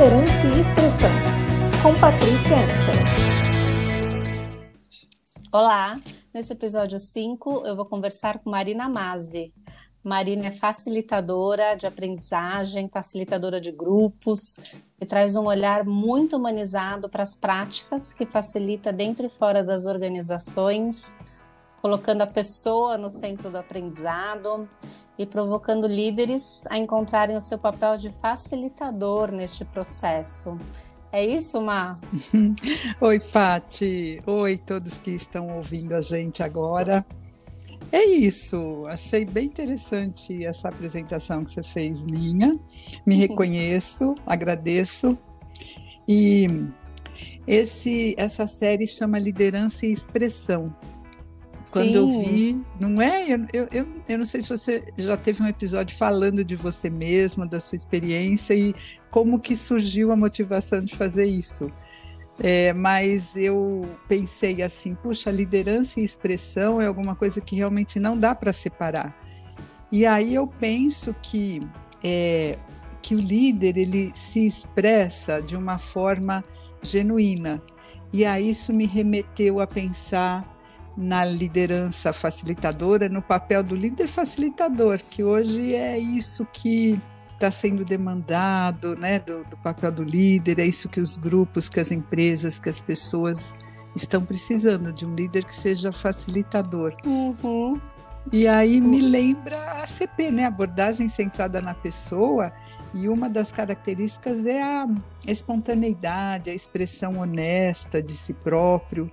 Liderança e Expressão, com Patrícia Ansel. Olá, nesse episódio 5 eu vou conversar com Marina Mazzi. Marina é facilitadora de aprendizagem, facilitadora de grupos e traz um olhar muito humanizado para as práticas que facilita dentro e fora das organizações, colocando a pessoa no centro do aprendizado e provocando líderes a encontrarem o seu papel de facilitador neste processo. É isso, Má? Oi, Pati. Oi, todos que estão ouvindo a gente agora. É isso, achei bem interessante essa apresentação que você fez minha. Me reconheço, agradeço. E esse, essa série chama Liderança e Expressão. Quando eu vi, não é? Eu, eu, eu, eu não sei se você já teve um episódio falando de você mesma, da sua experiência e como que surgiu a motivação de fazer isso. É, mas eu pensei assim, puxa, liderança e expressão é alguma coisa que realmente não dá para separar. E aí eu penso que é, que o líder ele se expressa de uma forma genuína. E aí isso me remeteu a pensar na liderança facilitadora, no papel do líder facilitador, que hoje é isso que está sendo demandado, né, do, do, papel do líder, é isso que os grupos, que as empresas, que as pessoas estão precisando, de um líder que seja facilitador. Uhum. E aí me lembra a CP, né, abordagem centrada na pessoa, e uma das características é a espontaneidade, a expressão honesta de si próprio.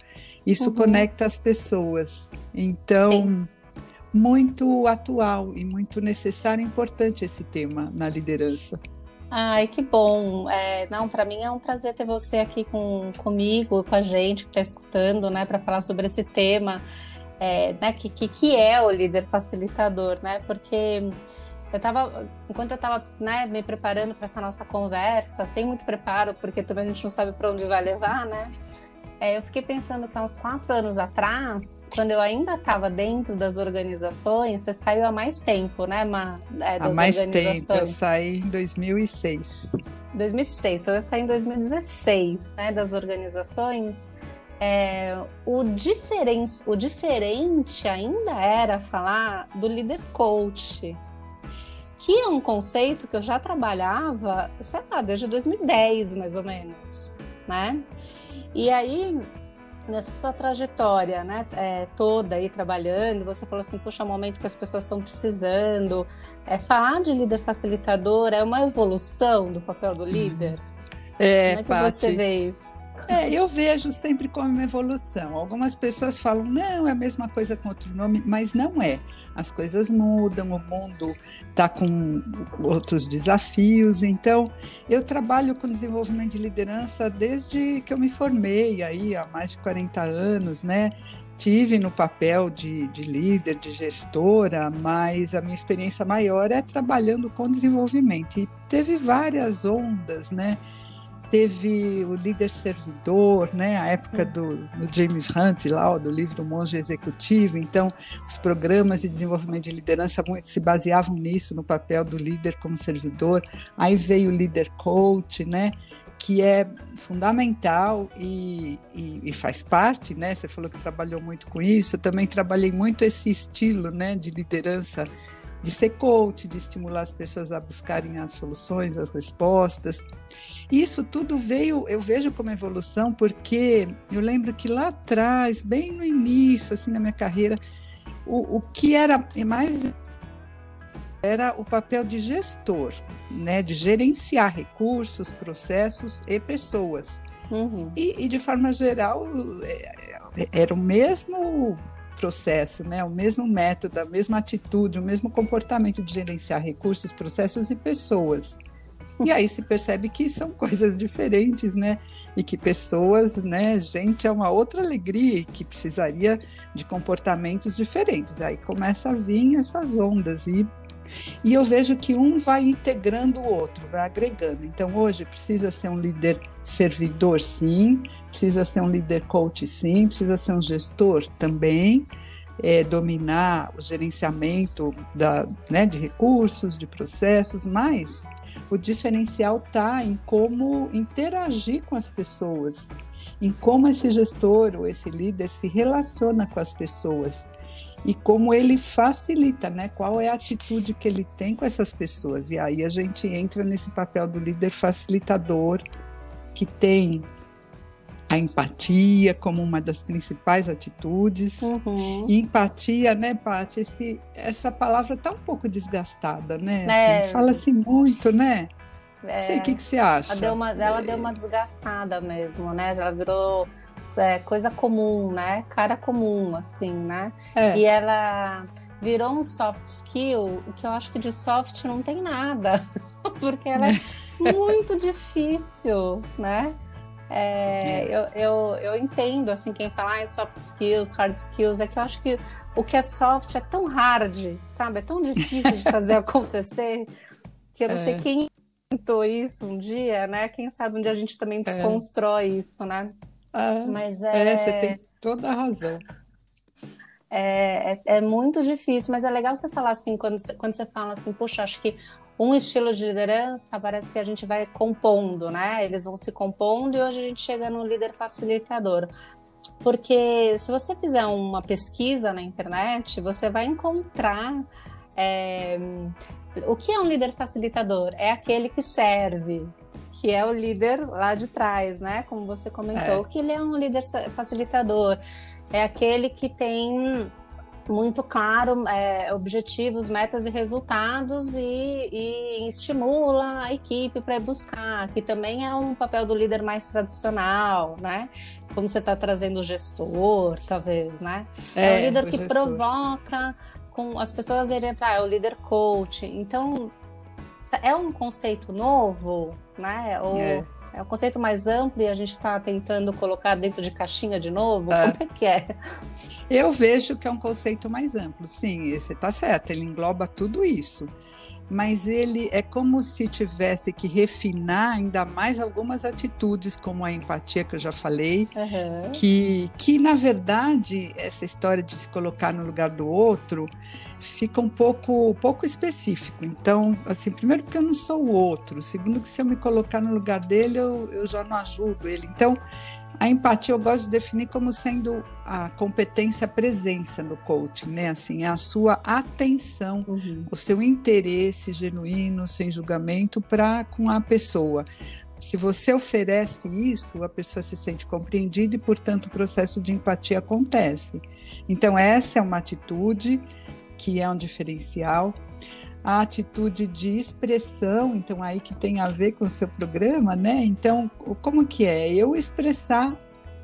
Isso uhum. conecta as pessoas. Então, Sim muito atual e muito necessário e importante esse tema na liderança. Ai, que bom. É, não, para mim é um prazer ter você aqui com, comigo, com a gente que está escutando, né, para falar sobre esse tema, é, né, que, que, que é o líder facilitador, né? Porque eu estava, enquanto eu estava né, me preparando para essa nossa conversa, sem muito preparo, porque também a gente não sabe para onde vai levar, né? É, eu fiquei pensando que há uns quatro anos atrás, quando eu ainda estava dentro das organizações, você saiu há mais tempo, né, Ma, é, há mais tempo, eu saí em 2006. 2006, então eu saí em 2016, né, das organizações. É, o, diferen, o diferente ainda era falar do líder coach, que é um conceito que eu já trabalhava, sei lá, desde 2010, mais ou menos, né? E aí, nessa sua trajetória, né, é, toda aí trabalhando, você falou assim, puxa, é um momento que as pessoas estão precisando. É, falar de líder facilitador é uma evolução do papel do líder? É, Como é que você vê isso? É, eu vejo sempre como uma evolução. Algumas pessoas falam, não, é a mesma coisa com outro nome, mas não é. As coisas mudam, o mundo está com outros desafios. Então, eu trabalho com desenvolvimento de liderança desde que eu me formei, aí há mais de 40 anos, né? Tive no papel de, de líder, de gestora, mas a minha experiência maior é trabalhando com desenvolvimento. E teve várias ondas, né? Teve o líder servidor, né, a época do, do, James Hunt lá, do livro Monge Executivo. Então, os programas de desenvolvimento de liderança muito se baseavam nisso, no papel do líder como servidor. Aí veio o líder coach, né, que é fundamental e, e, e, faz parte, né? Você falou que trabalhou muito com isso. Eu também trabalhei muito esse estilo, né, de liderança de ser coach, de estimular as pessoas a buscarem as soluções, as respostas. Isso tudo veio, eu vejo como evolução, porque eu lembro que lá atrás, bem no início, assim, na minha carreira, o, o que era mais era o papel de gestor, né, de gerenciar recursos, processos e pessoas. Uhum. E, e, de forma geral, é, era o mesmo processo, né? o mesmo método, a mesma atitude, o mesmo comportamento de gerenciar recursos, processos e pessoas. E aí se percebe que são coisas diferentes, né? E que pessoas, né, gente, é uma outra alegria que precisaria de comportamentos diferentes. Aí começa a vir essas ondas e e eu vejo que um vai integrando o outro, vai agregando. Então, hoje precisa ser um líder servidor, sim, precisa ser um líder coach, sim, precisa ser um gestor também, é, dominar o gerenciamento da, né, de recursos, de processos, mas o diferencial está em como interagir com as pessoas, em como esse gestor ou esse líder se relaciona com as pessoas e como ele facilita, né? Qual é a atitude que ele tem com essas pessoas? E aí a gente entra nesse papel do líder facilitador que tem a empatia como uma das principais atitudes. Uhum. E empatia, né, Paty? Esse, essa palavra está um pouco desgastada, né? É. Assim, Fala-se muito, né? É. Não sei o que, que você acha. Ela deu, uma, ela é. deu uma desgastada mesmo, né? Ela virou é, coisa comum, né? Cara comum, assim, né? É. E ela virou um soft skill, que eu acho que de soft não tem nada, porque ela é muito difícil, né? É, é. Eu, eu, eu entendo, assim, quem fala ah, soft skills, hard skills, é que eu acho que o que é soft é tão hard, sabe? É tão difícil de fazer acontecer, que eu não é. sei quem inventou isso um dia, né? Quem sabe um dia a gente também é. desconstrói isso, né? Ah, mas é... é, você tem toda a razão. É, é, é, muito difícil, mas é legal você falar assim, quando você, quando você fala assim, puxa, acho que um estilo de liderança parece que a gente vai compondo, né? Eles vão se compondo e hoje a gente chega no líder facilitador. Porque se você fizer uma pesquisa na internet, você vai encontrar é, o que é um líder facilitador? É aquele que serve, que é o líder lá de trás, né? Como você comentou, é. que ele é um líder facilitador. É aquele que tem muito claro é, objetivos, metas e resultados e, e estimula a equipe para buscar, que também é um papel do líder mais tradicional, né? Como você está trazendo o gestor, talvez, né? É, é o líder que gestor. provoca com as pessoas irem entrar, é o líder coach. Então, é um conceito novo, né? Ou é. é um conceito mais amplo e a gente está tentando colocar dentro de caixinha de novo? É. Como é que é? Eu vejo que é um conceito mais amplo, sim, você está certo, ele engloba tudo isso mas ele é como se tivesse que refinar ainda mais algumas atitudes, como a empatia que eu já falei, uhum. que, que na verdade essa história de se colocar no lugar do outro fica um pouco, pouco específico. Então, assim, primeiro porque eu não sou o outro, segundo que se eu me colocar no lugar dele, eu, eu já não ajudo ele. Então, a empatia eu gosto de definir como sendo a competência a presença no coaching, né? Assim, a sua atenção, uhum. o seu interesse genuíno, sem julgamento para com a pessoa. Se você oferece isso, a pessoa se sente compreendida e, portanto, o processo de empatia acontece. Então, essa é uma atitude que é um diferencial a atitude de expressão, então aí que tem a ver com o seu programa, né? Então, como que é? Eu expressar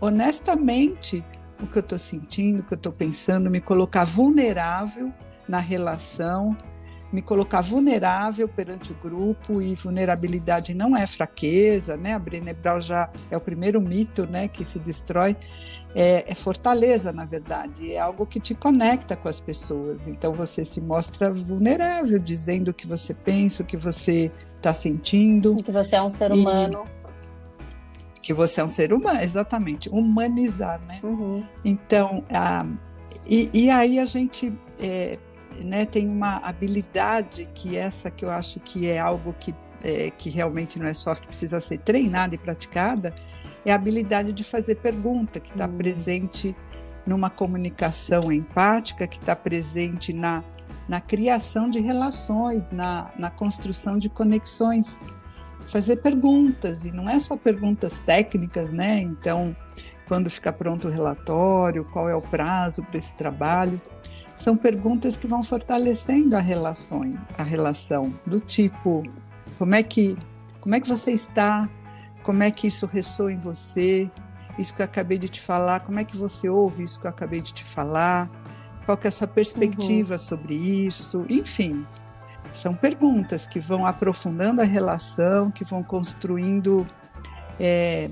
honestamente o que eu estou sentindo, o que eu estou pensando, me colocar vulnerável na relação, me colocar vulnerável perante o grupo e vulnerabilidade não é fraqueza, né? A Brené Brown já é o primeiro mito, né, que se destrói é, é, fortaleza, na verdade, é algo que te conecta com as pessoas. Então você se mostra vulnerável, dizendo o que você pensa, o que você está sentindo. E que você é um ser humano. Que você é um ser humano, exatamente, humanizar, né? Uhum. Então, a, e, e, aí a gente é, né, tem uma habilidade que essa que eu acho que é algo que, é, que realmente não é soft, precisa ser treinada e praticada, é a habilidade de fazer pergunta, que está hum. presente numa comunicação empática, que está presente na, na criação de relações, na, na construção de conexões. Fazer perguntas, e não é só perguntas técnicas, né? Então, quando fica pronto o relatório, qual é o prazo para esse trabalho. São perguntas que vão fortalecendo a relação, a relação do tipo, como é que como é que você está? Como é que isso ressoa em você? Isso que eu acabei de te falar, como é que você ouve isso que eu acabei de te falar? Qual é a sua perspectiva uhum. sobre isso? Enfim, são perguntas que vão aprofundando a relação, que vão construindo é,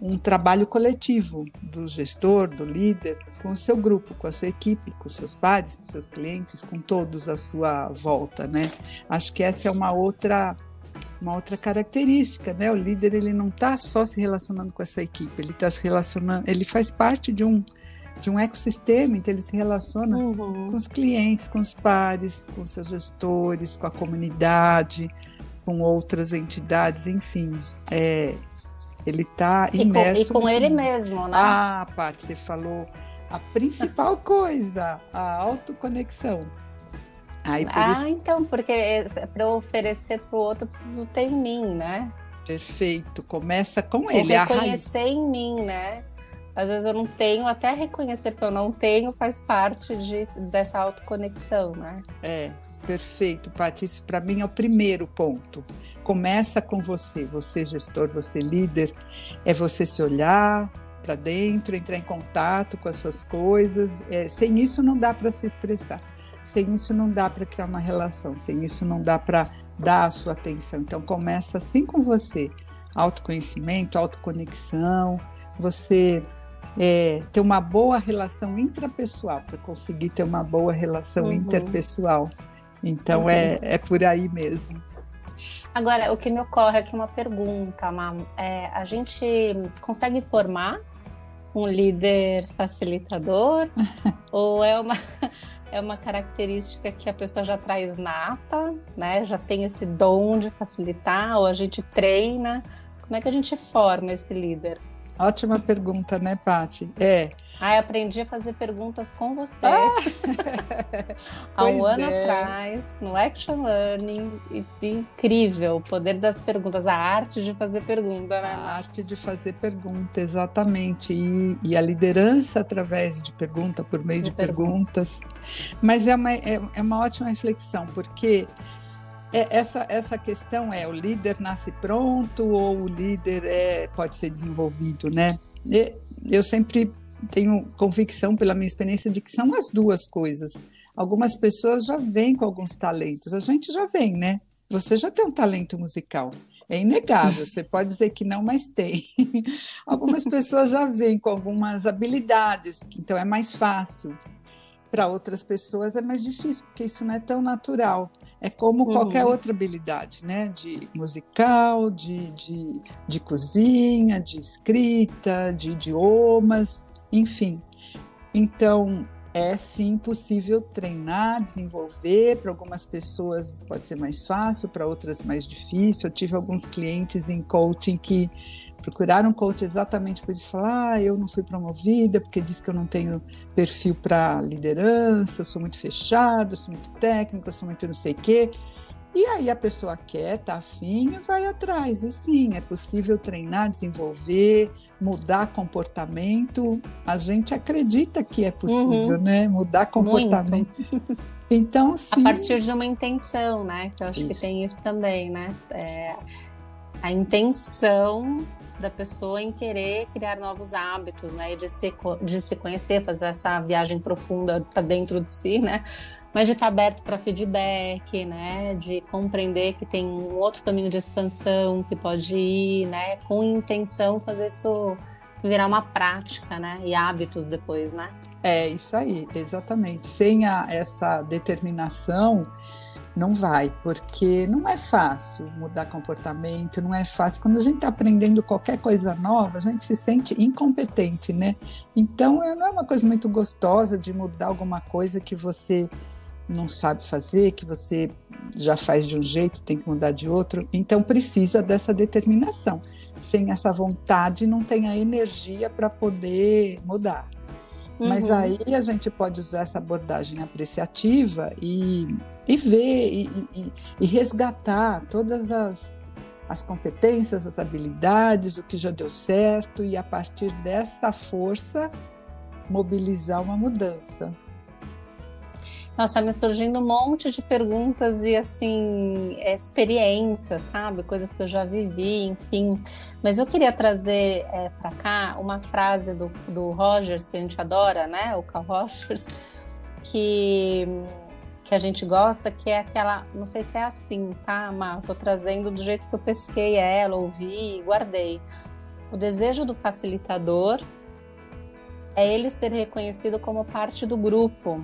um trabalho coletivo do gestor, do líder, com o seu grupo, com a sua equipe, com seus pares, com seus clientes, com todos à sua volta, né? Acho que essa é uma outra uma outra característica, né? O líder ele não está só se relacionando com essa equipe, ele está se relacionando, ele faz parte de um de um ecossistema, então ele se relaciona uhum. com os clientes, com os pares, com seus gestores, com a comunidade, com outras entidades, enfim. É, ele está imerso. E com, e com ele mesmo, né? Ah, Paty, você falou a principal coisa, a autoconexão. Aí, ah, isso... então, porque para eu oferecer para o outro, eu preciso ter em mim, né? Perfeito. Começa com Ou ele. Reconhecer em mim, né? Às vezes eu não tenho, até reconhecer que eu não tenho faz parte de, dessa autoconexão, né? É, perfeito, Paty. Isso para mim é o primeiro ponto. Começa com você, você gestor, você líder. É você se olhar para dentro, entrar em contato com as suas coisas. É, sem isso não dá para se expressar. Sem isso não dá para criar uma relação. Sem isso não dá para dar a sua atenção. Então começa assim com você. Autoconhecimento, autoconexão, você é, ter uma boa relação intrapessoal, para conseguir ter uma boa relação uhum. interpessoal. Então uhum. é, é por aí mesmo. Agora, o que me ocorre aqui uma pergunta, Mam. É, a gente consegue formar um líder facilitador? ou é uma, é uma característica que a pessoa já traz nata, né? Já tem esse dom de facilitar, ou a gente treina? Como é que a gente forma esse líder? Ótima pergunta, né, Pati? É. Ah, aprendi a fazer perguntas com você. Ah! Há um ano é. atrás, no Action Learning. Incrível o poder das perguntas, a arte de fazer pergunta, né? A arte de fazer pergunta, exatamente. E, e a liderança através de pergunta, por meio de, de perguntas. Mas é uma, é, é uma ótima reflexão, porque é, essa, essa questão é o líder nasce pronto ou o líder é, pode ser desenvolvido, né? Eu sempre tenho convicção pela minha experiência de que são as duas coisas. Algumas pessoas já vêm com alguns talentos, a gente já vem, né? Você já tem um talento musical, é inegável, você pode dizer que não, mas tem. Algumas pessoas já vêm com algumas habilidades, então é mais fácil. Para outras pessoas é mais difícil, porque isso não é tão natural. É como uhum. qualquer outra habilidade, né? De musical, de, de, de cozinha, de escrita, de idiomas, enfim. Então, é sim possível treinar, desenvolver. Para algumas pessoas pode ser mais fácil, para outras mais difícil. Eu tive alguns clientes em coaching que procuraram coach exatamente por isso, falar, ah, eu não fui promovida porque diz que eu não tenho perfil para liderança, eu sou muito fechado, eu sou muito técnico, eu sou muito não sei o quê. E aí a pessoa quer, tá afim e vai atrás. E sim, é possível treinar, desenvolver, mudar comportamento. A gente acredita que é possível, uhum. né? Mudar comportamento. Muito. Então, sim. A partir de uma intenção, né? Que eu acho isso. que tem isso também, né? É, a intenção da pessoa em querer criar novos hábitos, né? E de se, de se conhecer, fazer essa viagem profunda para dentro de si, né? Mas de estar aberto para feedback, né? De compreender que tem um outro caminho de expansão que pode ir, né? Com intenção fazer isso virar uma prática, né? E hábitos depois, né? É isso aí, exatamente. Sem a, essa determinação, não vai, porque não é fácil mudar comportamento, não é fácil. Quando a gente está aprendendo qualquer coisa nova, a gente se sente incompetente, né? Então, é, não é uma coisa muito gostosa de mudar alguma coisa que você não sabe fazer, que você já faz de um jeito, tem que mudar de outro. Então, precisa dessa determinação. Sem essa vontade, não tem a energia para poder mudar. Mas uhum. aí a gente pode usar essa abordagem apreciativa e, e ver e, e, e resgatar todas as, as competências, as habilidades, o que já deu certo e a partir dessa força mobilizar uma mudança. Nossa, me surgindo um monte de perguntas e assim, experiências, sabe? Coisas que eu já vivi, enfim. Mas eu queria trazer é, para cá uma frase do, do Rogers, que a gente adora, né? O Carl Rogers, que, que a gente gosta, que é aquela. Não sei se é assim, tá, Mar? Tô trazendo do jeito que eu pesquei ela, ouvi e guardei. O desejo do facilitador é ele ser reconhecido como parte do grupo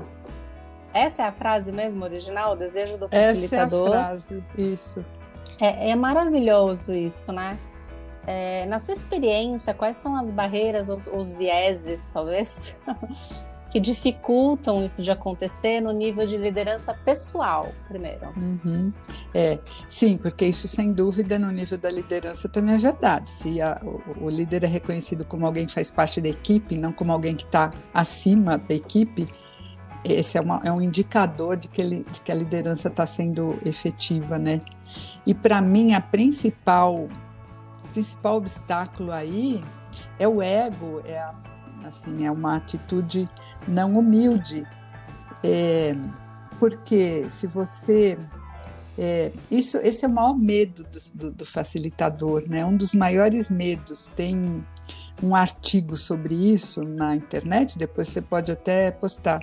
essa é a frase mesmo original, o desejo do facilitador. Essa é a frase, isso. É, é maravilhoso isso, né? É, na sua experiência, quais são as barreiras, os, os vieses, talvez, que dificultam isso de acontecer no nível de liderança pessoal, primeiro. Uhum. É, sim, porque isso sem dúvida no nível da liderança também é verdade. Se a, o, o, líder é reconhecido como alguém que faz parte da equipe, não como alguém que está acima da equipe, esse é, uma, é, um indicador de que, ele, de que a liderança está sendo efetiva, né? E para mim a principal, o principal obstáculo aí é o ego, é a, assim é uma atitude não humilde. É, porque se você. É, isso, esse é o maior medo do, do, do, facilitador, né? Um dos maiores medos. Tem um artigo sobre isso na internet, depois você pode até postar,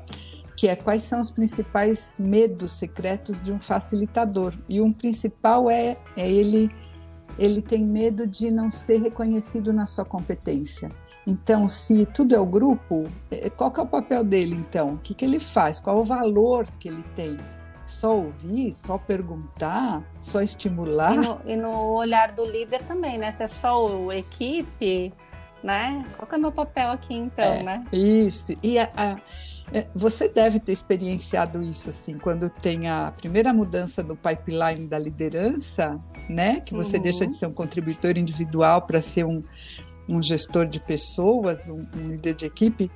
que é quais são os principais medos secretos de um facilitador. E um principal é, é ele, ele tem medo de não ser reconhecido na sua competência. Então, se tudo é o grupo, é, qual que é o papel dele, então? O que, que ele faz? Qual o valor que ele tem? Só ouvir, só perguntar, só estimular? E no, e no olhar do líder também, né? Se é só o equipe, né? Qual que é o meu papel aqui, então, é, né? Isso. E a, a, é, você deve ter experienciado isso, assim, quando tem a primeira mudança do pipeline da liderança, né? Que você uhum. deixa de ser um contribuidor individual para ser um, um gestor de pessoas, um, um líder de equipe,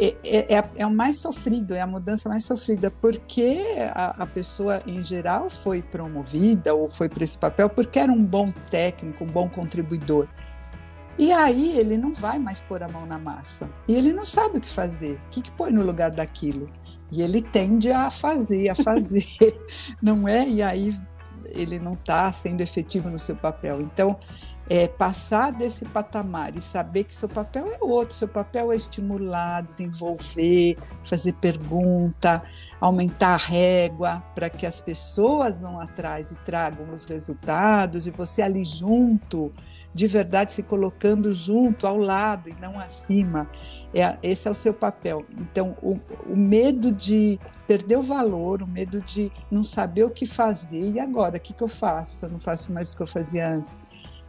é, é, é, é, o mais sofrido, é a mudança mais sofrida, porque a, a pessoa, em geral, foi promovida ou foi para esse papel porque era um bom técnico, um bom contribuidor. E aí ele não vai mais pôr a mão na massa. E ele não sabe o que fazer. O que, que põe no lugar daquilo? E ele tende a fazer, a fazer, não é? E aí ele não está sendo efetivo no seu papel. Então, é, passar desse patamar e saber que seu papel é outro, seu papel é estimular, desenvolver, fazer pergunta, aumentar a régua para que as pessoas vão atrás e tragam os resultados e você ali junto, de verdade se colocando junto, ao lado e não acima. É, esse é o seu papel. Então, o, o medo de perder o valor, o medo de não saber o que fazer, e agora, o que, que eu faço? Eu não faço mais o que eu fazia antes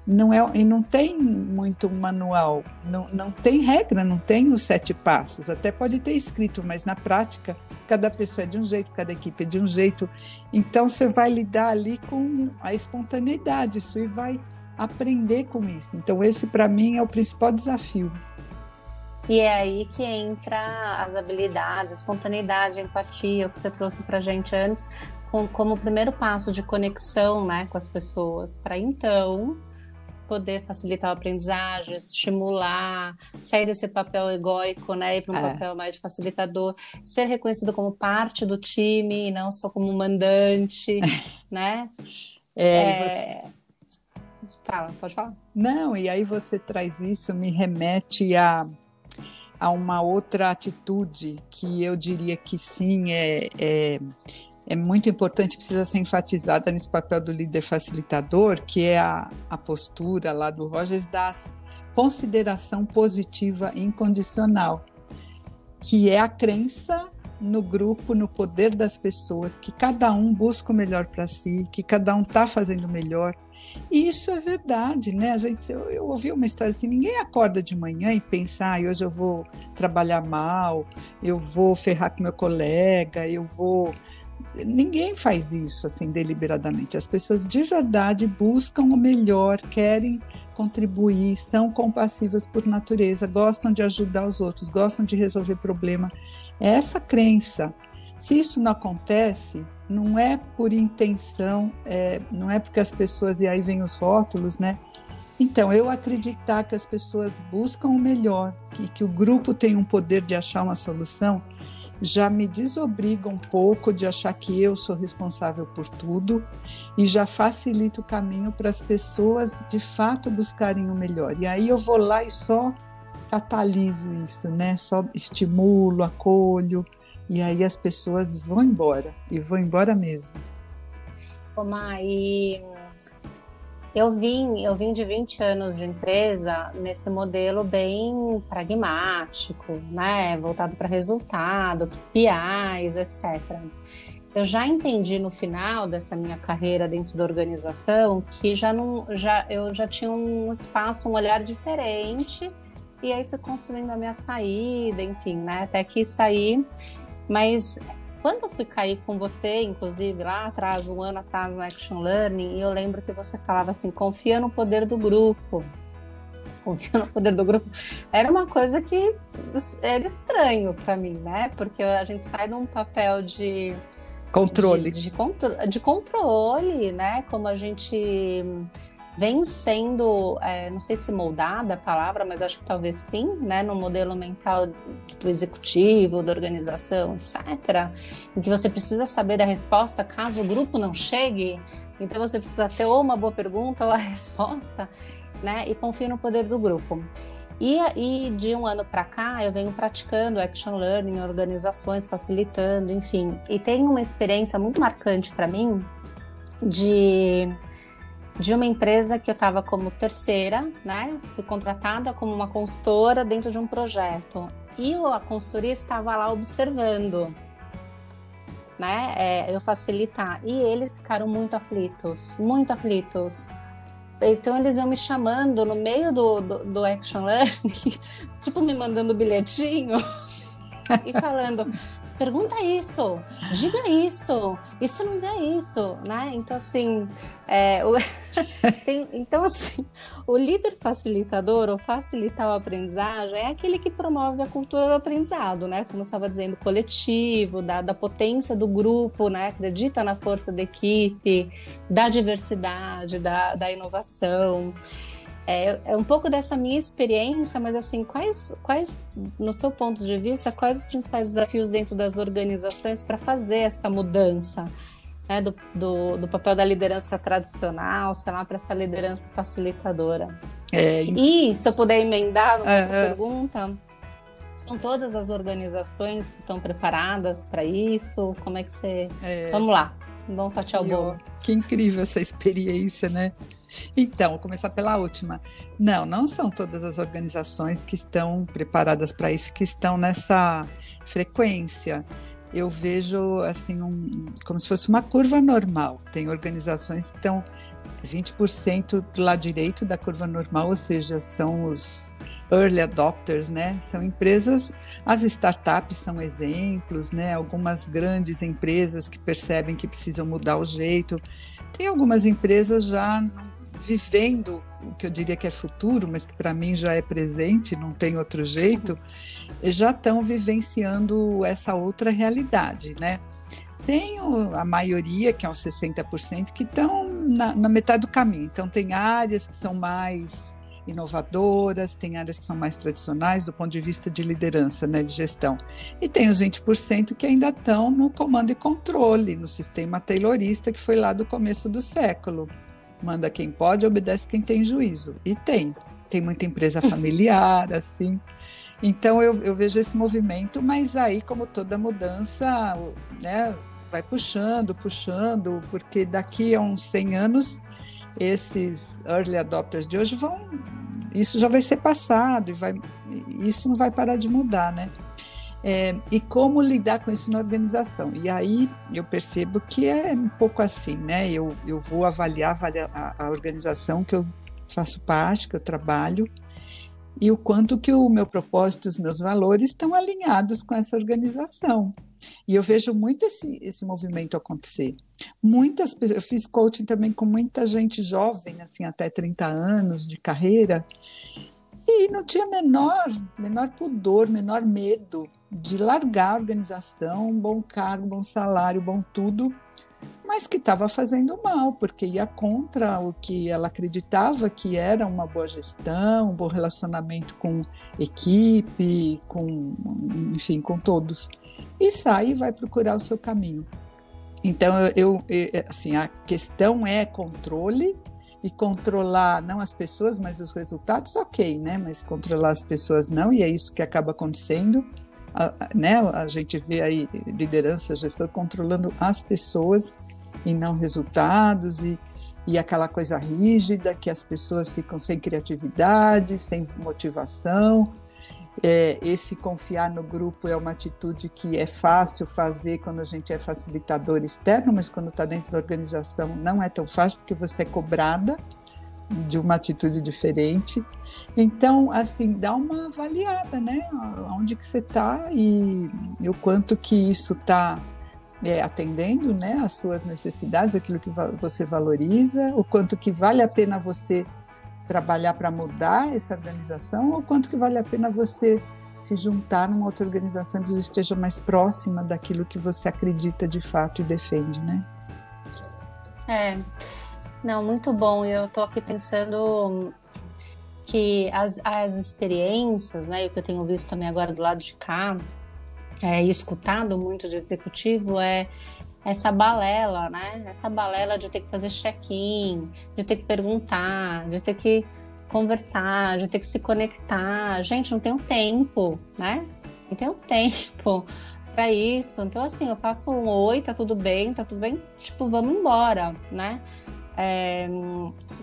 não é e não tem muito manual, não, não tem regra, não tem os sete passos. Até pode ter escrito, mas na prática cada pessoa é de um jeito, cada equipe é de um jeito. Então você vai lidar ali com a espontaneidade, isso e vai aprender com isso. Então esse para mim é o principal desafio. E é aí que entra as habilidades, a espontaneidade, a empatia, o que você trouxe para gente antes, como o primeiro passo de conexão, né, com as pessoas, para então poder facilitar a aprendizagem, estimular, sair desse papel egóico, né, ir para um é. papel mais de facilitador, ser reconhecido como parte do time e não só como mandante, né? É, é... Fala, pode falar. Não, e aí você traz isso, me remete a, a uma outra atitude que eu diria que sim, é, é é muito importante, precisa ser enfatizada nesse papel do líder facilitador, que é a, a postura lá do Rogers da consideração positiva incondicional, que é a crença no grupo, no poder das pessoas, que cada um busca o melhor para si, que cada um está fazendo o melhor. E isso é verdade, né? A gente, eu, eu, ouvi uma história assim: ninguém acorda de manhã e pensa, ah, hoje eu vou trabalhar mal, eu vou ferrar com meu colega, eu vou Ninguém faz isso assim deliberadamente. As pessoas de verdade buscam o melhor, querem contribuir, são compassivas por natureza, gostam de ajudar os outros, gostam de resolver problema. Essa crença. Se isso não acontece, não é por intenção, é, não é porque as pessoas, e aí vem os rótulos, né? Então, eu acreditar que as pessoas buscam o melhor, que, que o grupo tem um poder de achar uma solução, já me desobriga um pouco de achar que eu sou responsável por tudo e já facilita o caminho para as pessoas de fato buscarem o melhor. E aí eu vou lá e só cataliso isso, né? Só estimulo, acolho e aí as pessoas vão embora e vão embora mesmo. Ô, Mai, eu vim, eu vim de 20 anos de empresa nesse modelo bem pragmático, né, voltado para resultado, KPIs, etc. Eu já entendi no final dessa minha carreira dentro da organização que já não, já eu já tinha um espaço, um olhar diferente e aí fui construindo a minha saída, enfim, né? Até que saí. Mas quando eu fui cair com você, inclusive lá atrás, um ano atrás no Action Learning, eu lembro que você falava assim: confia no poder do grupo. Confia no poder do grupo. Era uma coisa que era estranho para mim, né? Porque a gente sai de um papel de controle, de, de, contro de controle, né? Como a gente vem sendo, é, não sei se moldada a palavra, mas acho que talvez sim, né, no modelo mental do executivo, da organização, etc., em que você precisa saber a resposta caso o grupo não chegue, então você precisa ter ou uma boa pergunta ou a resposta, né, e confie no poder do grupo. E, e de um ano para cá, eu venho praticando Action Learning organizações, facilitando, enfim. E tem uma experiência muito marcante para mim de de uma empresa que eu estava como terceira, né? Fui contratada como uma consultora dentro de um projeto. E a consultoria estava lá observando, né? É, eu facilitar. E eles ficaram muito aflitos, muito aflitos. Então eles iam me chamando no meio do, do, do Action Learning, tipo me mandando bilhetinho e falando: pergunta isso, diga isso, isso não é isso, né? Então, assim, é, o, tem, então, assim, o líder facilitador ou facilitar o aprendizagem é aquele que promove a cultura do aprendizado, né? Como estava dizendo, coletivo, da, da potência do grupo, né? Acredita na força da equipe, da diversidade, da, da inovação. É, é, um pouco dessa minha experiência, mas assim, quais, quais, no seu ponto de vista, quais os principais desafios dentro das organizações para fazer essa mudança né, do, do, do, papel da liderança tradicional, sei lá, para essa liderança facilitadora? É, e se eu puder emendar uma é, pergunta, são todas as organizações que estão preparadas para isso? Como é que você. É, Vamos lá, vamos fatiar o bolo. Que incrível essa experiência, né? Então, vou começar pela última. Não, não são todas as organizações que estão preparadas para isso, que estão nessa frequência. Eu vejo assim um, como se fosse uma curva normal. Tem organizações que estão 20% do lado direito da curva normal, ou seja, são os early adopters, né? São empresas, as startups são exemplos, né? Algumas grandes empresas que percebem que precisam mudar o jeito. Tem algumas empresas já vivendo o que eu diria que é futuro, mas que para mim já é presente, não tem outro jeito, já estão vivenciando essa outra realidade, né? Tem a maioria, que é uns 60%, que estão na, na metade do caminho. Então, tem áreas que são mais inovadoras, tem áreas que são mais tradicionais do ponto de vista de liderança, né, de gestão. E tem os 20% que ainda estão no comando e controle, no sistema taylorista que foi lá do começo do século manda quem pode, obedece quem tem juízo. E tem. Tem muita empresa familiar, assim. Então eu, eu vejo esse movimento, mas aí, como toda mudança, né, vai puxando, puxando, porque daqui a uns 100 anos, esses early adopters de hoje vão. Isso já vai ser passado, e vai, isso não vai parar de mudar, né? É, e como lidar com isso na organização. E aí eu percebo que é um pouco assim, né? Eu, eu vou avaliar, avaliar a, a organização que eu faço parte, que eu trabalho, e o quanto que o meu propósito, os meus valores estão alinhados com essa organização. E eu vejo muito esse, esse movimento acontecer. Muitas pessoas, eu fiz coaching também com muita gente jovem, assim, até 30 anos de carreira, e não tinha menor, menor pudor, menor medo de largar a organização, bom cargo, bom salário, bom tudo, mas que estava fazendo mal, porque ia contra o que ela acreditava que era uma boa gestão, um bom relacionamento com equipe, com, enfim, com todos. E sai e vai procurar o seu caminho. Então, eu, eu assim, a questão é controle e controlar não as pessoas, mas os resultados, ok, né? Mas controlar as pessoas não, e é isso que acaba acontecendo. A, né? a gente vê aí liderança, gestor controlando as pessoas e não resultados, e, e aquela coisa rígida que as pessoas ficam sem criatividade, sem motivação, é, esse confiar no grupo é uma atitude que é fácil fazer quando a gente é facilitador externo, mas quando está dentro da organização não é tão fácil porque você é cobrada de uma atitude diferente. Então, assim, dá uma avaliada, né? Onde que você está e, e, o quanto que isso está é, atendendo, né? As suas necessidades, aquilo que você valoriza, o quanto que vale a pena você trabalhar para mudar essa organização, ou quanto que vale a pena você se juntar numa outra organização que esteja mais próxima daquilo que você acredita de fato e defende, né? É, não, muito bom. Eu estou aqui pensando que as, as experiências, né, o que eu tenho visto também agora do lado de cá, é, e escutado muito de executivo, é essa balela, né? Essa balela de ter que fazer check-in, de ter que perguntar, de ter que conversar, de ter que se conectar. Gente, não tenho tempo, né? Não tenho tempo para isso. Então, assim, eu faço um oi, tá tudo bem, tá tudo bem, tipo, vamos embora, né? É,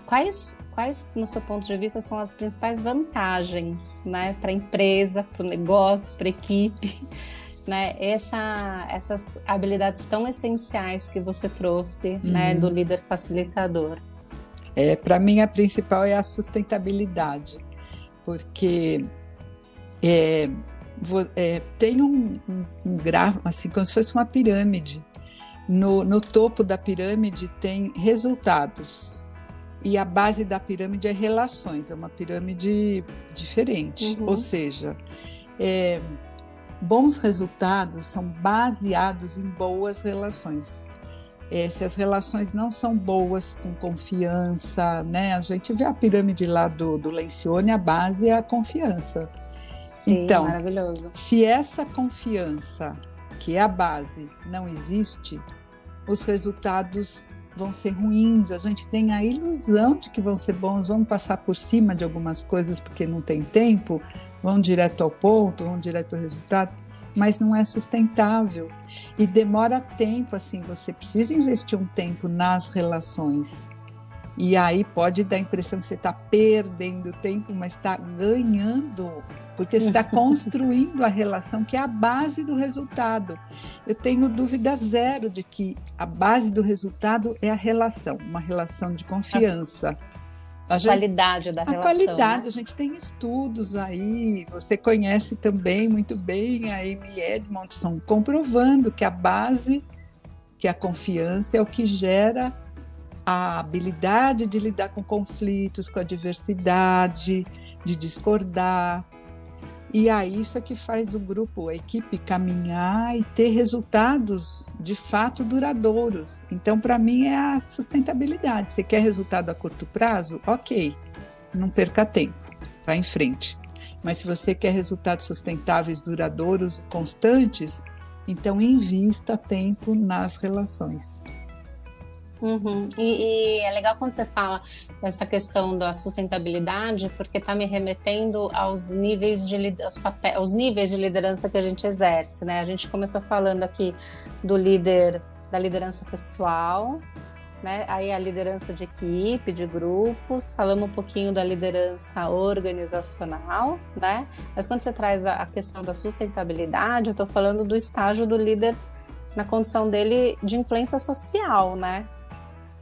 quais, quais, no seu ponto de vista, são as principais vantagens, né, para a empresa, para o negócio, para a equipe, né, essa, essas habilidades tão essenciais que você trouxe, uhum. né, do líder facilitador? É, para mim, a principal é a sustentabilidade, porque é, é, tem um, um, um gráfico, assim, como se fosse uma pirâmide. No, no topo da pirâmide tem resultados, e a base da pirâmide é relações, é uma pirâmide diferente. Uhum. Ou seja, é, bons resultados são baseados em boas relações é, se as relações não são boas com confiança, né? A gente vê a pirâmide lá do, do Lencioni, a base é a confiança. Sim, então, maravilhoso. se essa confiança, que é a base, não existe, os resultados vão ser ruins. A gente tem a ilusão de que vão ser bons, vamos passar por cima de algumas coisas porque não tem tempo, vão direto ao ponto, vão direto ao resultado mas não é sustentável e demora tempo assim, você precisa investir um tempo nas relações. E aí pode dar a impressão que você está perdendo tempo, mas está ganhando, porque você está construindo a relação que é a base do resultado. Eu tenho dúvida zero de que a base do resultado é a relação, uma relação de confiança. A, gente, qualidade da relação. A qualidade, né? a gente tem estudos aí, você conhece também muito bem a Amy Edmondson, comprovando que a base, que a confiança é o que gera a habilidade de lidar com conflitos, com a diversidade, de discordar, e aí isso é que faz o grupo, a equipe caminhar e ter resultados de fato duradouros. Então, para mim, é a sustentabilidade. Você quer resultado a curto prazo? Ok, não perca tempo, vá em frente. Mas se você quer resultados sustentáveis, duradouros, constantes, então invista tempo nas relações. Uhum. E, e, é legal quando você fala dessa questão da sustentabilidade, porque está me remetendo aos níveis de aos, papéis, aos níveis de liderança que a gente exerce, né? A gente começou falando aqui do líder, da liderança pessoal, né? Aí a liderança de equipe, de grupos, falamos um pouquinho da liderança organizacional, né? Mas quando você traz a questão da sustentabilidade, eu estou falando do estágio do líder na condição dele de influência social, né?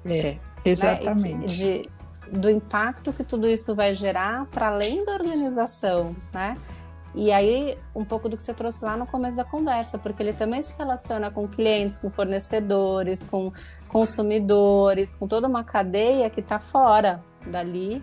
É, exatamente. Né? De, do impacto que tudo isso vai gerar para além da organização, né? E aí, um pouco do que você trouxe lá no começo da conversa, porque ele também se relaciona com clientes, com fornecedores, com consumidores, com toda uma cadeia que está fora dali,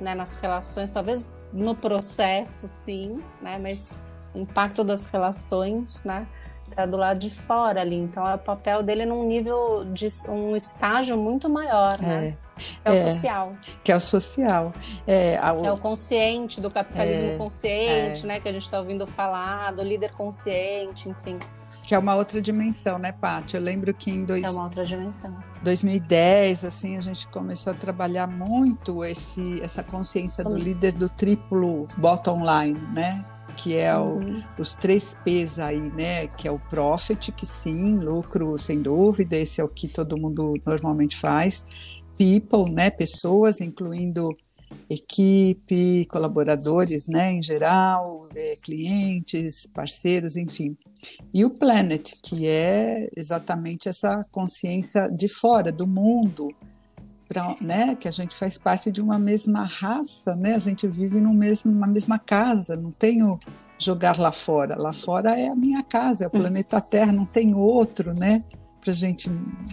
né, nas relações, talvez no processo, sim, né, mas o impacto das relações, né, está do lado de fora ali. Então, é o papel dele num nível de um estágio muito maior, né? É. Que é, é, o social. Que é o social. É, a, o... é o consciente, do capitalismo é, consciente, é. né? Que a gente está ouvindo falar, do líder consciente, enfim. Que é uma outra dimensão, né, Paty? Eu lembro que em dois... é uma outra dimensão. 2010, assim, a gente começou a trabalhar muito esse, essa consciência Sim. do líder do triplo bottom line, né? Que é o, os três P's aí, né? Que é o profit, que sim, lucro sem dúvida, esse é o que todo mundo normalmente faz. People, né? Pessoas, incluindo equipe, colaboradores, né? Em geral, é, clientes, parceiros, enfim. E o planet, que é exatamente essa consciência de fora, do mundo, pra, né, que a gente faz parte de uma mesma raça, né? A gente vive num mesmo, numa mesma casa, não tenho jogar lá fora. Lá fora é a minha casa, é o planeta Terra, não tem outro, né? Para a gente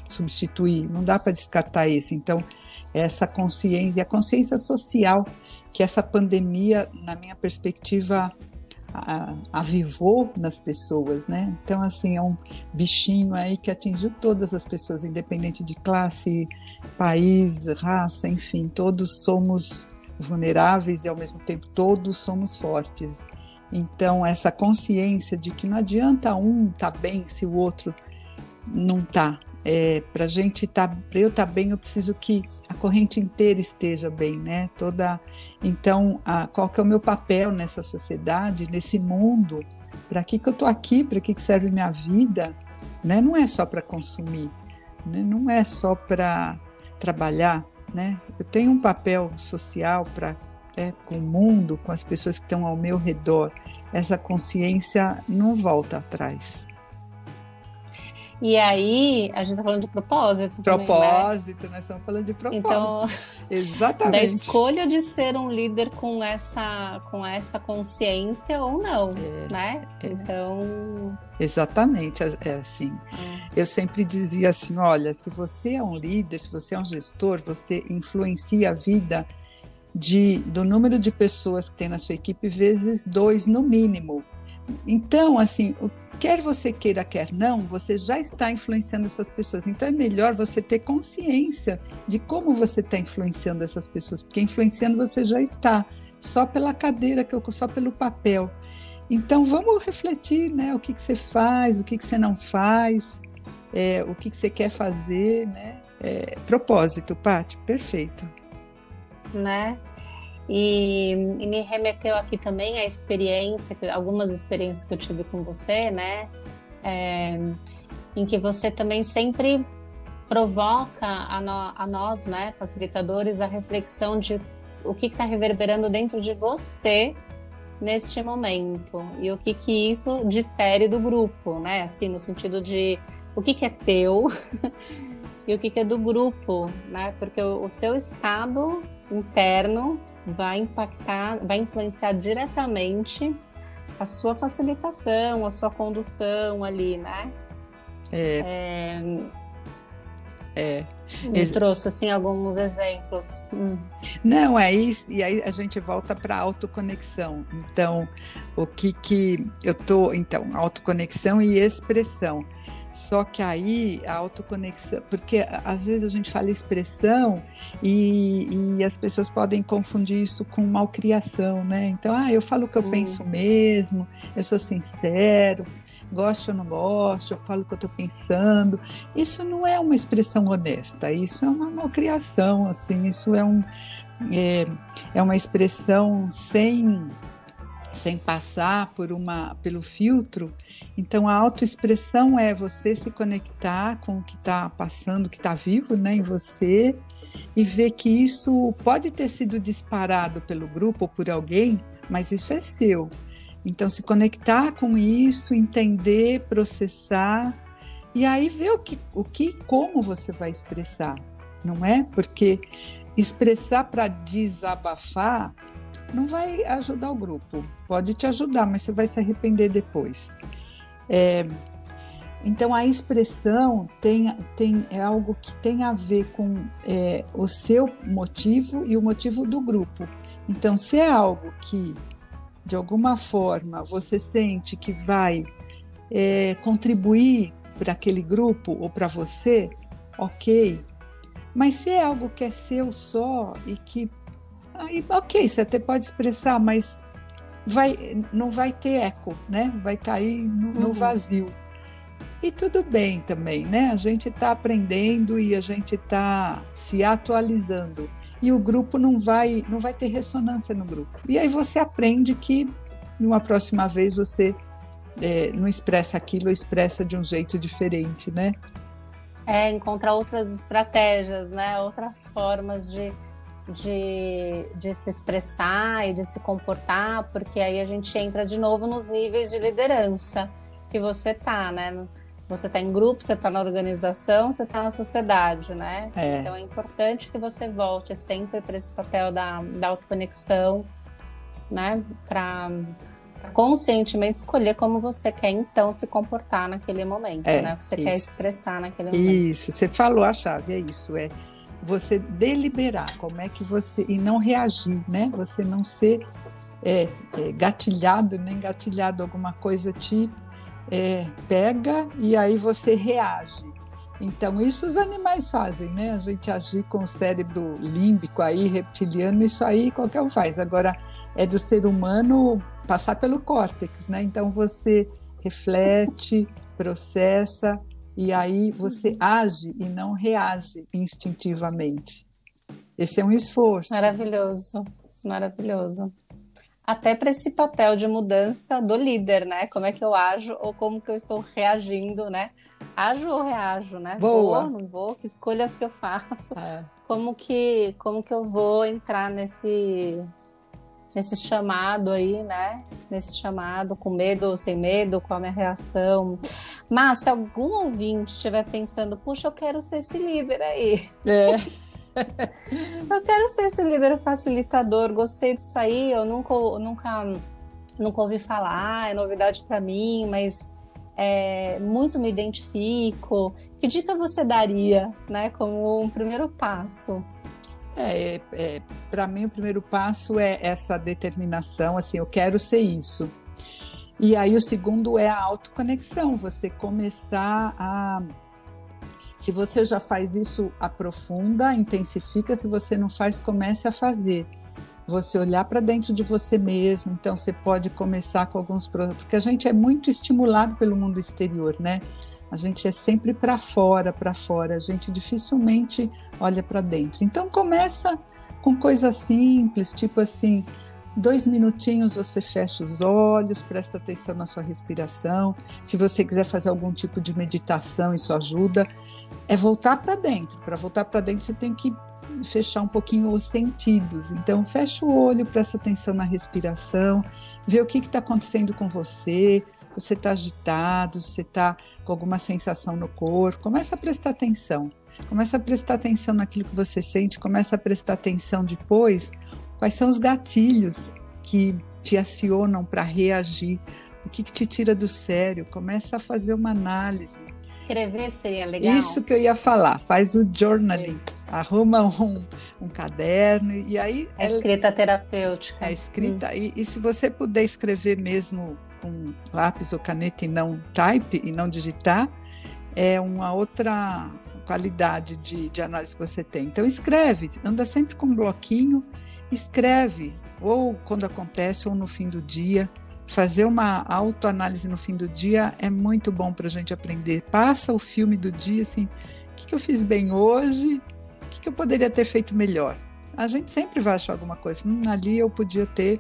substituir, não dá para descartar esse. Então, essa consciência, a consciência social que essa pandemia, na minha perspectiva, avivou nas pessoas, né? Então, assim, é um bichinho aí que atingiu todas as pessoas, independente de classe, país, raça, enfim, todos somos vulneráveis e ao mesmo tempo todos somos fortes. Então, essa consciência de que não adianta um estar tá bem se o outro não está. É, para a gente estar, tá, eu estar tá bem, eu preciso que a corrente inteira esteja bem, né? Toda, então, a, qual que é o meu papel nessa sociedade, nesse mundo? Para que que eu estou aqui? Para que que serve minha vida? Né? Não é só para consumir, né? Não é só para trabalhar, né? Eu tenho um papel social para é, com o mundo, com as pessoas que estão ao meu redor. Essa consciência não volta atrás. E aí, a gente está falando de propósito. Propósito, também, né? nós estamos falando de propósito. Então, Exatamente. Da escolha de ser um líder com essa, com essa consciência ou não, é, né? É. Então. Exatamente, é, é assim. É. Eu sempre dizia assim: olha, se você é um líder, se você é um gestor, você influencia a vida de, do número de pessoas que tem na sua equipe vezes dois no mínimo. Então, assim, quer você queira, quer não, você já está influenciando essas pessoas. Então é melhor você ter consciência de como você está influenciando essas pessoas, porque influenciando você já está, só pela cadeira, só pelo papel. Então vamos refletir, né? O que, que você faz, o que, que você não faz, é, o que, que você quer fazer, né? É, propósito, Paty, perfeito. Né? E, e, me remeteu aqui também a experiência, algumas experiências que eu tive com você, né? É, em que você também sempre provoca a, no, a, nós, né, facilitadores, a reflexão de o que está reverberando dentro de você neste momento e o que que isso difere do grupo, né? Assim, no sentido de o que que é teu e o que que é do grupo, né? Porque o, o seu estado interno vai impactar, vai influenciar diretamente a sua facilitação, a sua condução ali, né? É. é... é. Me Ex trouxe assim alguns exemplos. Hum. Não, é isso, e aí a gente volta para a autoconexão. Então, o que que eu tô, então, autoconexão e expressão. Só que aí a autoconexão, porque às vezes a gente fala expressão e, e as pessoas podem confundir isso com malcriação, né? Então, ah, eu falo o que eu hum. penso mesmo, eu sou sincero, gosto ou não gosto, eu falo o que eu estou pensando. Isso não é uma expressão honesta, isso é uma malcriação, assim, isso é, um, é, é uma expressão sem sem passar por uma pelo filtro. Então a autoexpressão é você se conectar com o que está passando, o que está vivo, né, em você e ver que isso pode ter sido disparado pelo grupo ou por alguém, mas isso é seu. Então se conectar com isso, entender, processar e aí ver o que, o que, como você vai expressar, não é? Porque expressar para desabafar não vai ajudar o grupo. Pode te ajudar, mas você vai se arrepender depois. É, então a expressão tem, tem, é algo que tem a ver com é, o seu motivo e o motivo do grupo. Então, se é algo que, de alguma forma, você sente que vai é, contribuir para aquele grupo ou para você, ok. Mas se é algo que é seu só e que Aí, ok, você até pode expressar, mas vai, não vai ter eco, né? Vai cair no, no uhum. vazio. E tudo bem também, né? A gente está aprendendo e a gente está se atualizando. E o grupo não vai, não vai ter ressonância no grupo. E aí você aprende que numa próxima vez você é, não expressa aquilo, expressa de um jeito diferente, né? É, encontrar outras estratégias, né? Outras formas de, de, de se expressar e de se comportar, porque aí a gente entra de novo nos níveis de liderança que você tá, né? Você está em grupo, você está na organização, você está na sociedade, né? É. Então é importante que você volte sempre para esse papel da, da autoconexão, né? Para conscientemente escolher como você quer então se comportar naquele momento, É, né? O que você isso. quer expressar naquele momento. Isso, você falou a chave, é isso, é você deliberar como é que você e não reagir, né? Você não ser é, é, gatilhado, nem gatilhado alguma coisa te é, pega e aí você reage. Então isso os animais fazem, né? A gente agir com o cérebro límbico aí reptiliano, isso aí qualquer um faz. Agora é do ser humano passar pelo córtex, né? Então você reflete, processa e aí você age e não reage instintivamente. Esse é um esforço. Maravilhoso, maravilhoso. Até para esse papel de mudança do líder, né? Como é que eu ajo ou como que eu estou reagindo, né? Ajo ou reajo, né? Boa. Vou, não vou? Que escolhas que eu faço? É. Como que, como que eu vou entrar nesse nesse chamado aí, né? Nesse chamado, com medo ou sem medo, qual a minha reação. Mas se algum ouvinte estiver pensando, puxa, eu quero ser esse líder aí. É. Eu quero ser esse líder facilitador, gostei disso aí, eu nunca, nunca, nunca ouvi falar, é novidade para mim, mas é, muito me identifico. Que dica você daria, né, como um primeiro passo? É, é, para mim o primeiro passo é essa determinação, assim, eu quero ser isso. E aí o segundo é a autoconexão, você começar a se você já faz isso, aprofunda, intensifica, se você não faz, comece a fazer. Você olhar para dentro de você mesmo, então você pode começar com alguns porque a gente é muito estimulado pelo mundo exterior, né? A gente é sempre para fora, para fora, a gente dificilmente olha para dentro. Então começa com coisas simples, tipo assim, dois minutinhos você fecha os olhos, presta atenção na sua respiração. Se você quiser fazer algum tipo de meditação, isso ajuda. É voltar para dentro. Para voltar para dentro, você tem que fechar um pouquinho os sentidos. Então, fecha o olho, presta atenção na respiração, vê o que está acontecendo com você. Você está agitado, você está com alguma sensação no corpo. Começa a prestar atenção. Começa a prestar atenção naquilo que você sente. Começa a prestar atenção depois quais são os gatilhos que te acionam para reagir. O que, que te tira do sério? Começa a fazer uma análise. Escrever seria legal. Isso que eu ia falar. Faz o journaling. Arruma um, um caderno e aí. A escrita terapêutica. A escrita. Hum. E, e se você puder escrever mesmo com lápis ou caneta e não type e não digitar, é uma outra qualidade de, de análise que você tem. Então escreve, anda sempre com um bloquinho, escreve, ou quando acontece, ou no fim do dia. Fazer uma autoanálise no fim do dia é muito bom para a gente aprender. Passa o filme do dia, assim, o que, que eu fiz bem hoje? O que, que eu poderia ter feito melhor? A gente sempre vai achar alguma coisa. Hum, ali eu podia ter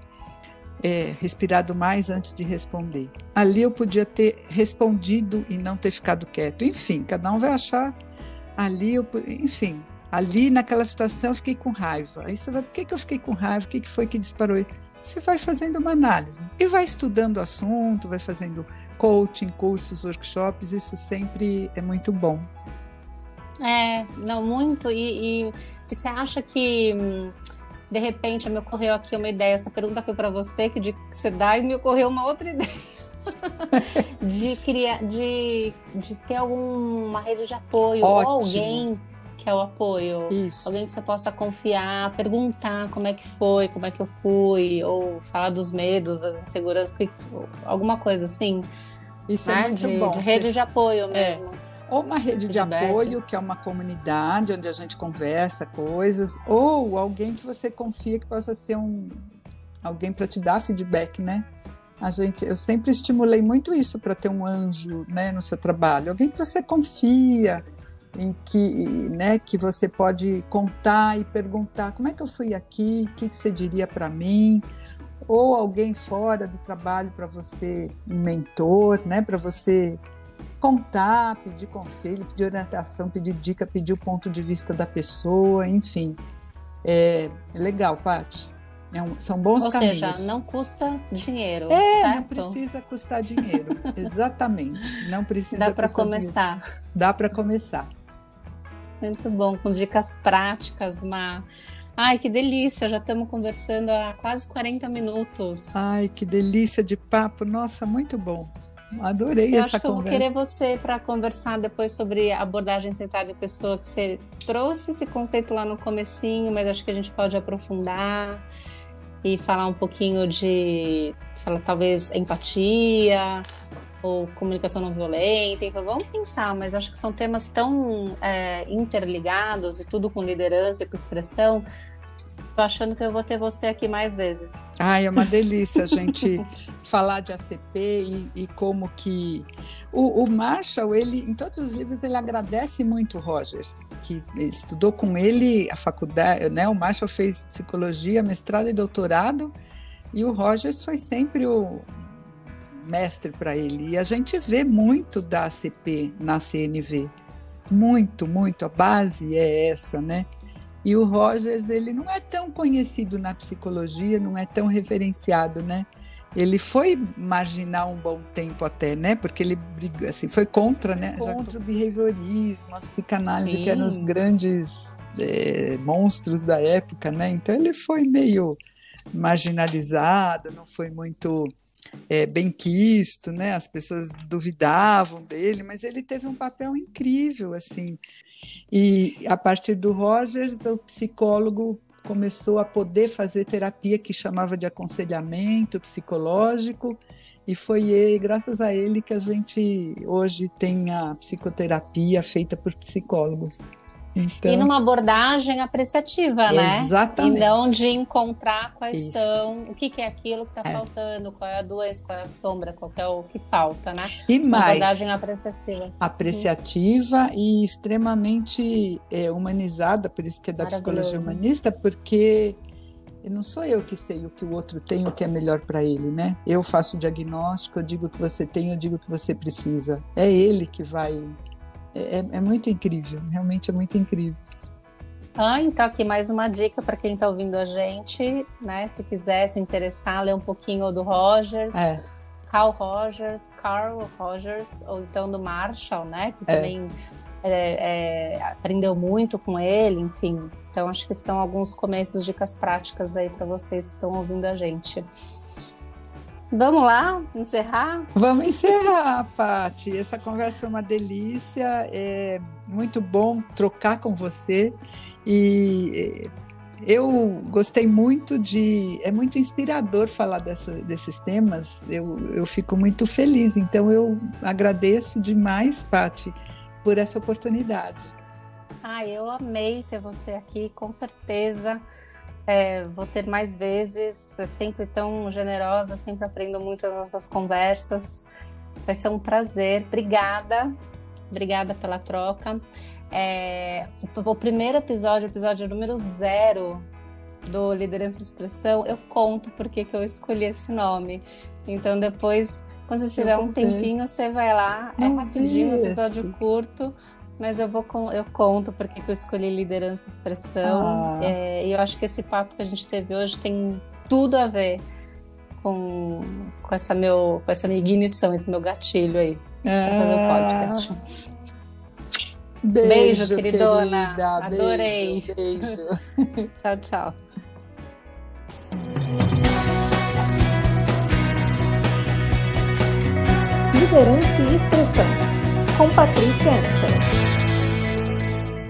é, respirado mais antes de responder. Ali eu podia ter respondido e não ter ficado quieto. Enfim, cada um vai achar. Ali eu, enfim, ali naquela situação eu fiquei com raiva. Aí você vai, por que, que eu fiquei com raiva? O que, que foi que disparou? Você vai fazendo uma análise e vai estudando o assunto, vai fazendo coaching, cursos, workshops. Isso sempre é muito bom. É, não, muito. E, e, você acha que de repente me ocorreu aqui uma ideia? Essa pergunta foi para você, que de que você dá, e me ocorreu uma outra ideia. de criar, de, de ter alguma rede de apoio Ótimo. ou alguém que é o apoio. Isso. Alguém que você possa confiar, perguntar como é que foi, como é que eu fui, ou falar dos medos, das inseguranças, alguma coisa assim. Isso né? é muito de, bom. de rede de apoio mesmo. Ou uma rede de apoio, que é uma comunidade onde a gente conversa coisas, ou alguém que você confia que possa ser um alguém para te dar feedback, né? A gente, eu sempre estimulei muito isso para ter um anjo, né, no seu trabalho, alguém que você confia, em que, né, que você pode contar e perguntar como é que eu fui aqui, o que, que você diria para mim, ou alguém fora do trabalho para você, um mentor, né, para você contar, pedir conselho, pedir orientação, pedir dica, pedir o ponto de vista da pessoa, enfim. É, é legal, Paty. É um, são bons Ou caminhos. Ou seja, não custa dinheiro. É, certo? não precisa custar dinheiro. Exatamente. Não precisa Dá para começar. Dinheiro. Dá para começar. Muito bom, com dicas práticas, Má. Ai, que delícia! Já estamos conversando há quase 40 minutos. Ai, que delícia de papo! Nossa, muito bom. Adorei eu essa acho que conversa. eu vou querer você para conversar depois sobre abordagem centrada em pessoa, que você trouxe esse conceito lá no comecinho, mas acho que a gente pode aprofundar e falar um pouquinho de, lá, talvez, empatia ou comunicação não violenta. Então, vamos pensar, mas acho que são temas tão é, interligados e tudo com liderança e com expressão. Achando que eu vou ter você aqui mais vezes. Ai, é uma delícia a gente falar de ACP e, e como que o, o, Marshall, ele em todos os livros ele agradece muito o Rogers, que estudou com ele a faculdade, né? O Marshall fez psicologia, mestrado e doutorado, e o Rogers foi sempre o mestre para ele. E a gente vê muito da ACP na CNV. Muito, muito. A base é essa, né? E o Rogers, ele não é tão conhecido na psicologia, não é tão referenciado, né? Ele foi marginal um bom tempo até, né? Porque ele assim, foi contra, né? Contra o behaviorismo, a psicanálise, Sim. que eram os grandes é, monstros da época, né? Então ele foi meio marginalizado, não foi muito é, bem quisto, né? As pessoas duvidavam dele, mas ele teve um papel incrível, assim. E a partir do Rogers, o psicólogo começou a poder fazer terapia que chamava de aconselhamento psicológico, e foi ele, graças a ele que a gente hoje tem a psicoterapia feita por psicólogos. Então, e numa abordagem apreciativa, né? Exatamente. E não de encontrar quais Isso. são, o que, que é aquilo que está é. faltando, qual é a doença, qual é a sombra, qual é o que falta, né? E Uma mais, abordagem apreciativa. Apreciativa uhum. e extremamente é, humanizada, por isso que é da psicologia humanista, porque não sou eu que sei o que o outro tem, o que é melhor para ele, né? Eu faço o diagnóstico, eu digo o que você tem, eu digo o que você precisa. É ele que vai é, é muito incrível, realmente é muito incrível. Ah, então aqui mais uma dica para quem está ouvindo a gente, né? Se quiser se interessar, ler um pouquinho do Rogers, é. Carl Rogers, Carl Rogers, ou então do Marshall, né? Que é. também é, é, aprendeu muito com ele, enfim. Então acho que são alguns começos, dicas práticas aí para vocês que estão ouvindo a gente. Vamos lá, encerrar? Vamos encerrar, Pati. Essa conversa foi uma delícia, é muito bom trocar com você e é, eu gostei muito de. É muito inspirador falar dessa, desses temas, eu, eu fico muito feliz, então eu agradeço demais, Pati, por essa oportunidade. Ah, eu amei ter você aqui, com certeza. É, vou ter mais vezes, é sempre tão generosa, sempre aprendo muito nas nossas conversas. Vai ser um prazer. Obrigada, obrigada pela troca. É, o, o, primeiro episódio, episódio número zero do Liderança e Expressão, eu conto porque que eu escolhi esse nome. Então depois, quando você tiver um tempinho, você vai lá, é rapidinho, um episódio curto mas eu vou eu conto porque que eu escolhi liderança e expressão. Ah. É, e eu acho que esse papo que a gente teve hoje tem tudo a ver com, com essa meu com essa minha ignição, esse meu gatilho aí ah. para fazer o podcast. Beijo, beijo queridona. Querida, Adorei. Beijo. beijo. tchau, tchau. Liderança e expressão com Patrícia Ansel.